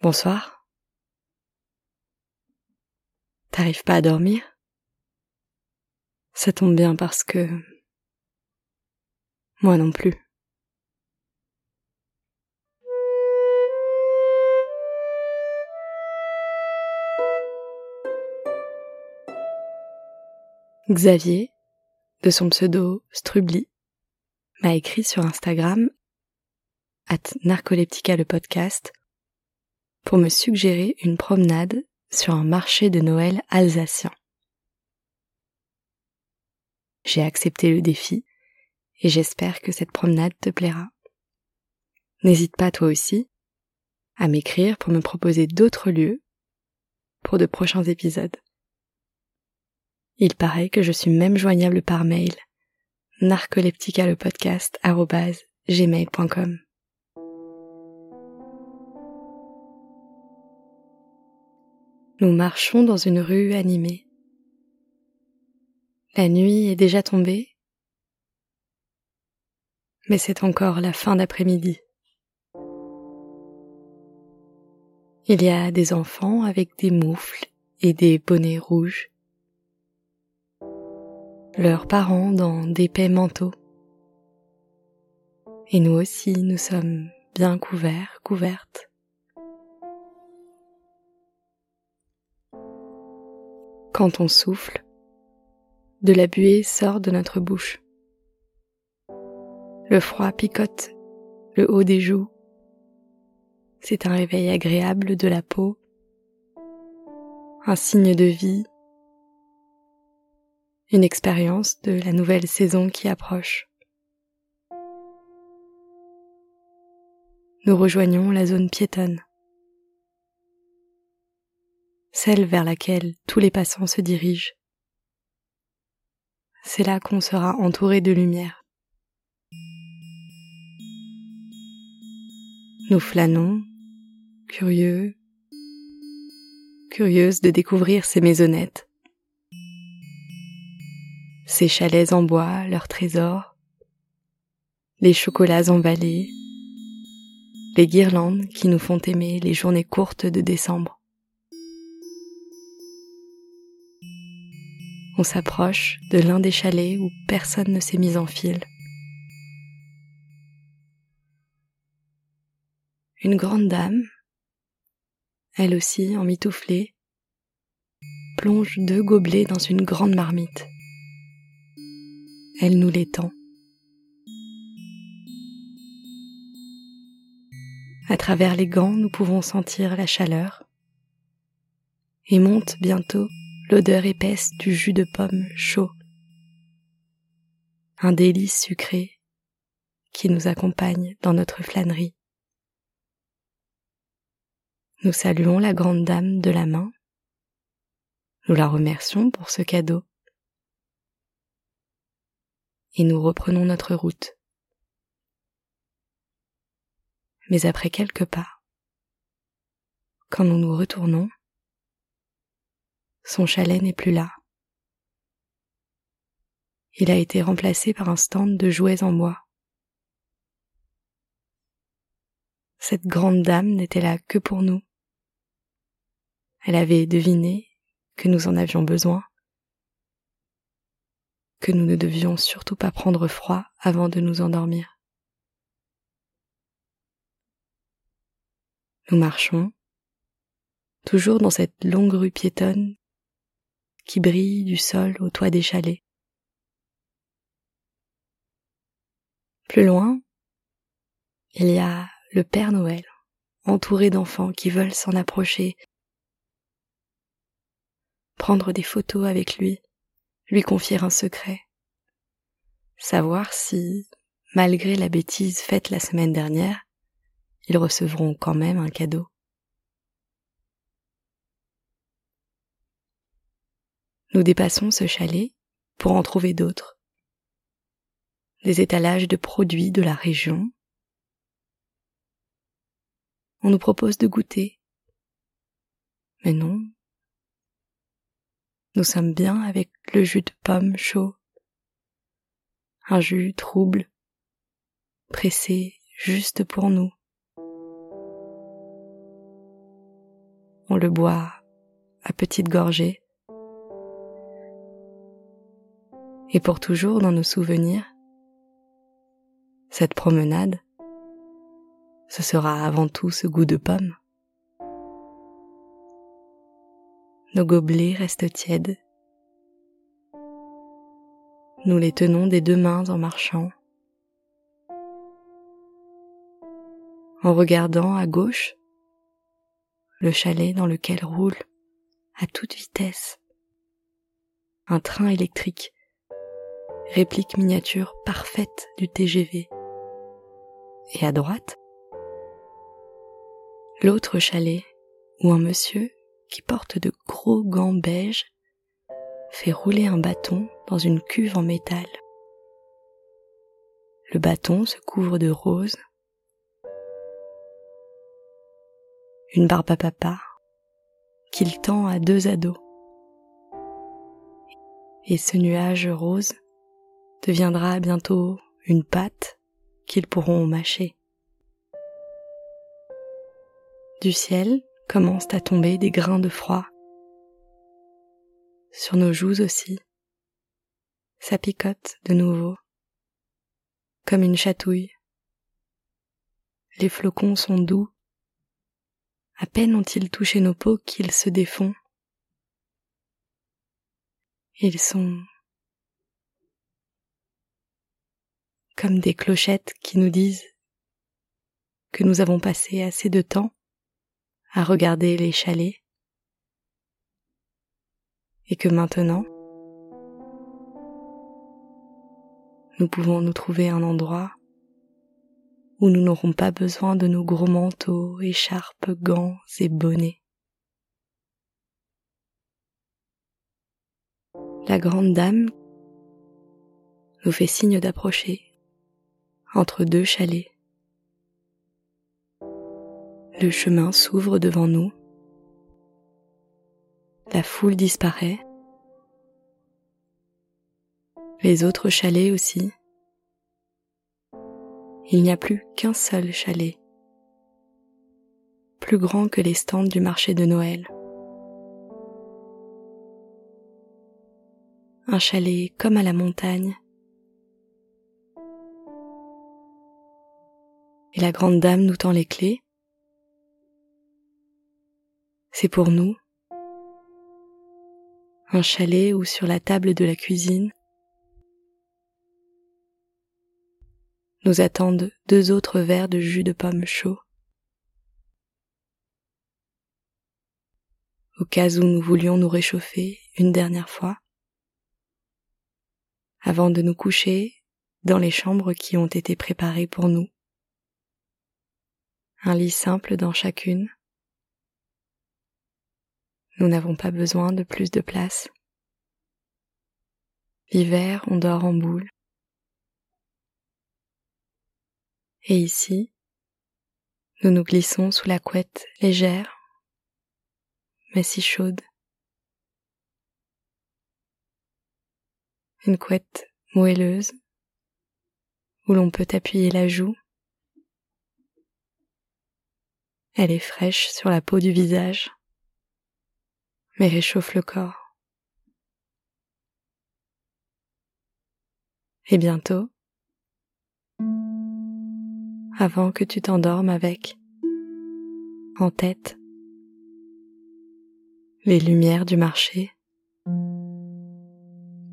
Bonsoir. T'arrives pas à dormir? Ça tombe bien parce que... Moi non plus. Xavier, de son pseudo Strubli, m'a écrit sur Instagram at Narcoleptica le podcast pour me suggérer une promenade sur un marché de Noël alsacien. J'ai accepté le défi et j'espère que cette promenade te plaira. N'hésite pas toi aussi à m'écrire pour me proposer d'autres lieux pour de prochains épisodes. Il paraît que je suis même joignable par mail narcolepticalepodcast.gmail.com Nous marchons dans une rue animée. La nuit est déjà tombée, mais c'est encore la fin d'après-midi. Il y a des enfants avec des moufles et des bonnets rouges, leurs parents dans d'épais manteaux. Et nous aussi, nous sommes bien couverts, couvertes. Quand on souffle, de la buée sort de notre bouche. Le froid picote le haut des joues. C'est un réveil agréable de la peau, un signe de vie, une expérience de la nouvelle saison qui approche. Nous rejoignons la zone piétonne celle vers laquelle tous les passants se dirigent. C'est là qu'on sera entouré de lumière. Nous flânons, curieux, curieuses de découvrir ces maisonnettes, ces chalets en bois, leurs trésors, les chocolats emballés, les guirlandes qui nous font aimer les journées courtes de décembre. On s'approche de l'un des chalets où personne ne s'est mis en file. Une grande dame, elle aussi en mitouflée, plonge deux gobelets dans une grande marmite. Elle nous les tend. À travers les gants, nous pouvons sentir la chaleur et monte bientôt l'odeur épaisse du jus de pomme chaud, un délice sucré qui nous accompagne dans notre flânerie. Nous saluons la grande dame de la main, nous la remercions pour ce cadeau, et nous reprenons notre route. Mais après quelques pas, quand nous nous retournons, son chalet n'est plus là. Il a été remplacé par un stand de jouets en bois. Cette grande dame n'était là que pour nous. Elle avait deviné que nous en avions besoin, que nous ne devions surtout pas prendre froid avant de nous endormir. Nous marchons, toujours dans cette longue rue piétonne qui brille du sol au toit des chalets. Plus loin, il y a le Père Noël, entouré d'enfants qui veulent s'en approcher, prendre des photos avec lui, lui confier un secret, savoir si, malgré la bêtise faite la semaine dernière, ils recevront quand même un cadeau. Nous dépassons ce chalet pour en trouver d'autres. Des étalages de produits de la région. On nous propose de goûter. Mais non. Nous sommes bien avec le jus de pomme chaud. Un jus trouble, pressé juste pour nous. on le boit à petites gorgées. Et pour toujours dans nos souvenirs, cette promenade, ce sera avant tout ce goût de pomme. Nos gobelets restent tièdes. Nous les tenons des deux mains en marchant. En regardant à gauche le chalet dans lequel roule à toute vitesse un train électrique, réplique miniature parfaite du TGV. Et à droite, l'autre chalet où un monsieur qui porte de gros gants beiges fait rouler un bâton dans une cuve en métal. Le bâton se couvre de rose. Une barbe à papa qu'il tend à deux ados. Et ce nuage rose deviendra bientôt une pâte qu'ils pourront mâcher. Du ciel commencent à tomber des grains de froid. Sur nos joues aussi, ça picote de nouveau, comme une chatouille. Les flocons sont doux. À peine ont-ils touché nos peaux qu'ils se défont. Ils sont comme des clochettes qui nous disent que nous avons passé assez de temps à regarder les chalets et que maintenant nous pouvons nous trouver un endroit où nous n'aurons pas besoin de nos gros manteaux, écharpes, gants et bonnets. La grande dame nous fait signe d'approcher entre deux chalets. Le chemin s'ouvre devant nous. La foule disparaît. Les autres chalets aussi. Il n'y a plus qu'un seul chalet, plus grand que les stands du marché de Noël. Un chalet comme à la montagne. Et la grande dame nous tend les clés c'est pour nous un chalet ou sur la table de la cuisine nous attendent deux autres verres de jus de pomme chaud. Au cas où nous voulions nous réchauffer une dernière fois, avant de nous coucher dans les chambres qui ont été préparées pour nous. Un lit simple dans chacune, nous n'avons pas besoin de plus de place. L'hiver, on dort en boule. Et ici, nous nous glissons sous la couette légère, mais si chaude. Une couette moelleuse où l'on peut appuyer la joue. Elle est fraîche sur la peau du visage mais réchauffe le corps. Et bientôt, avant que tu t'endormes avec, en tête, les lumières du marché,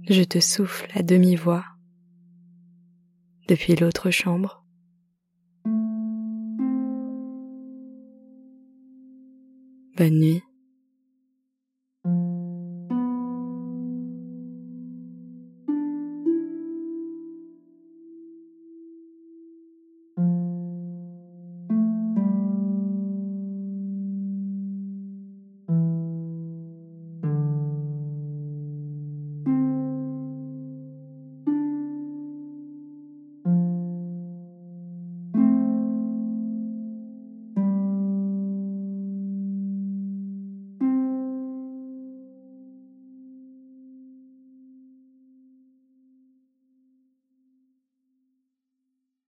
je te souffle à demi-voix depuis l'autre chambre. Bonne nuit.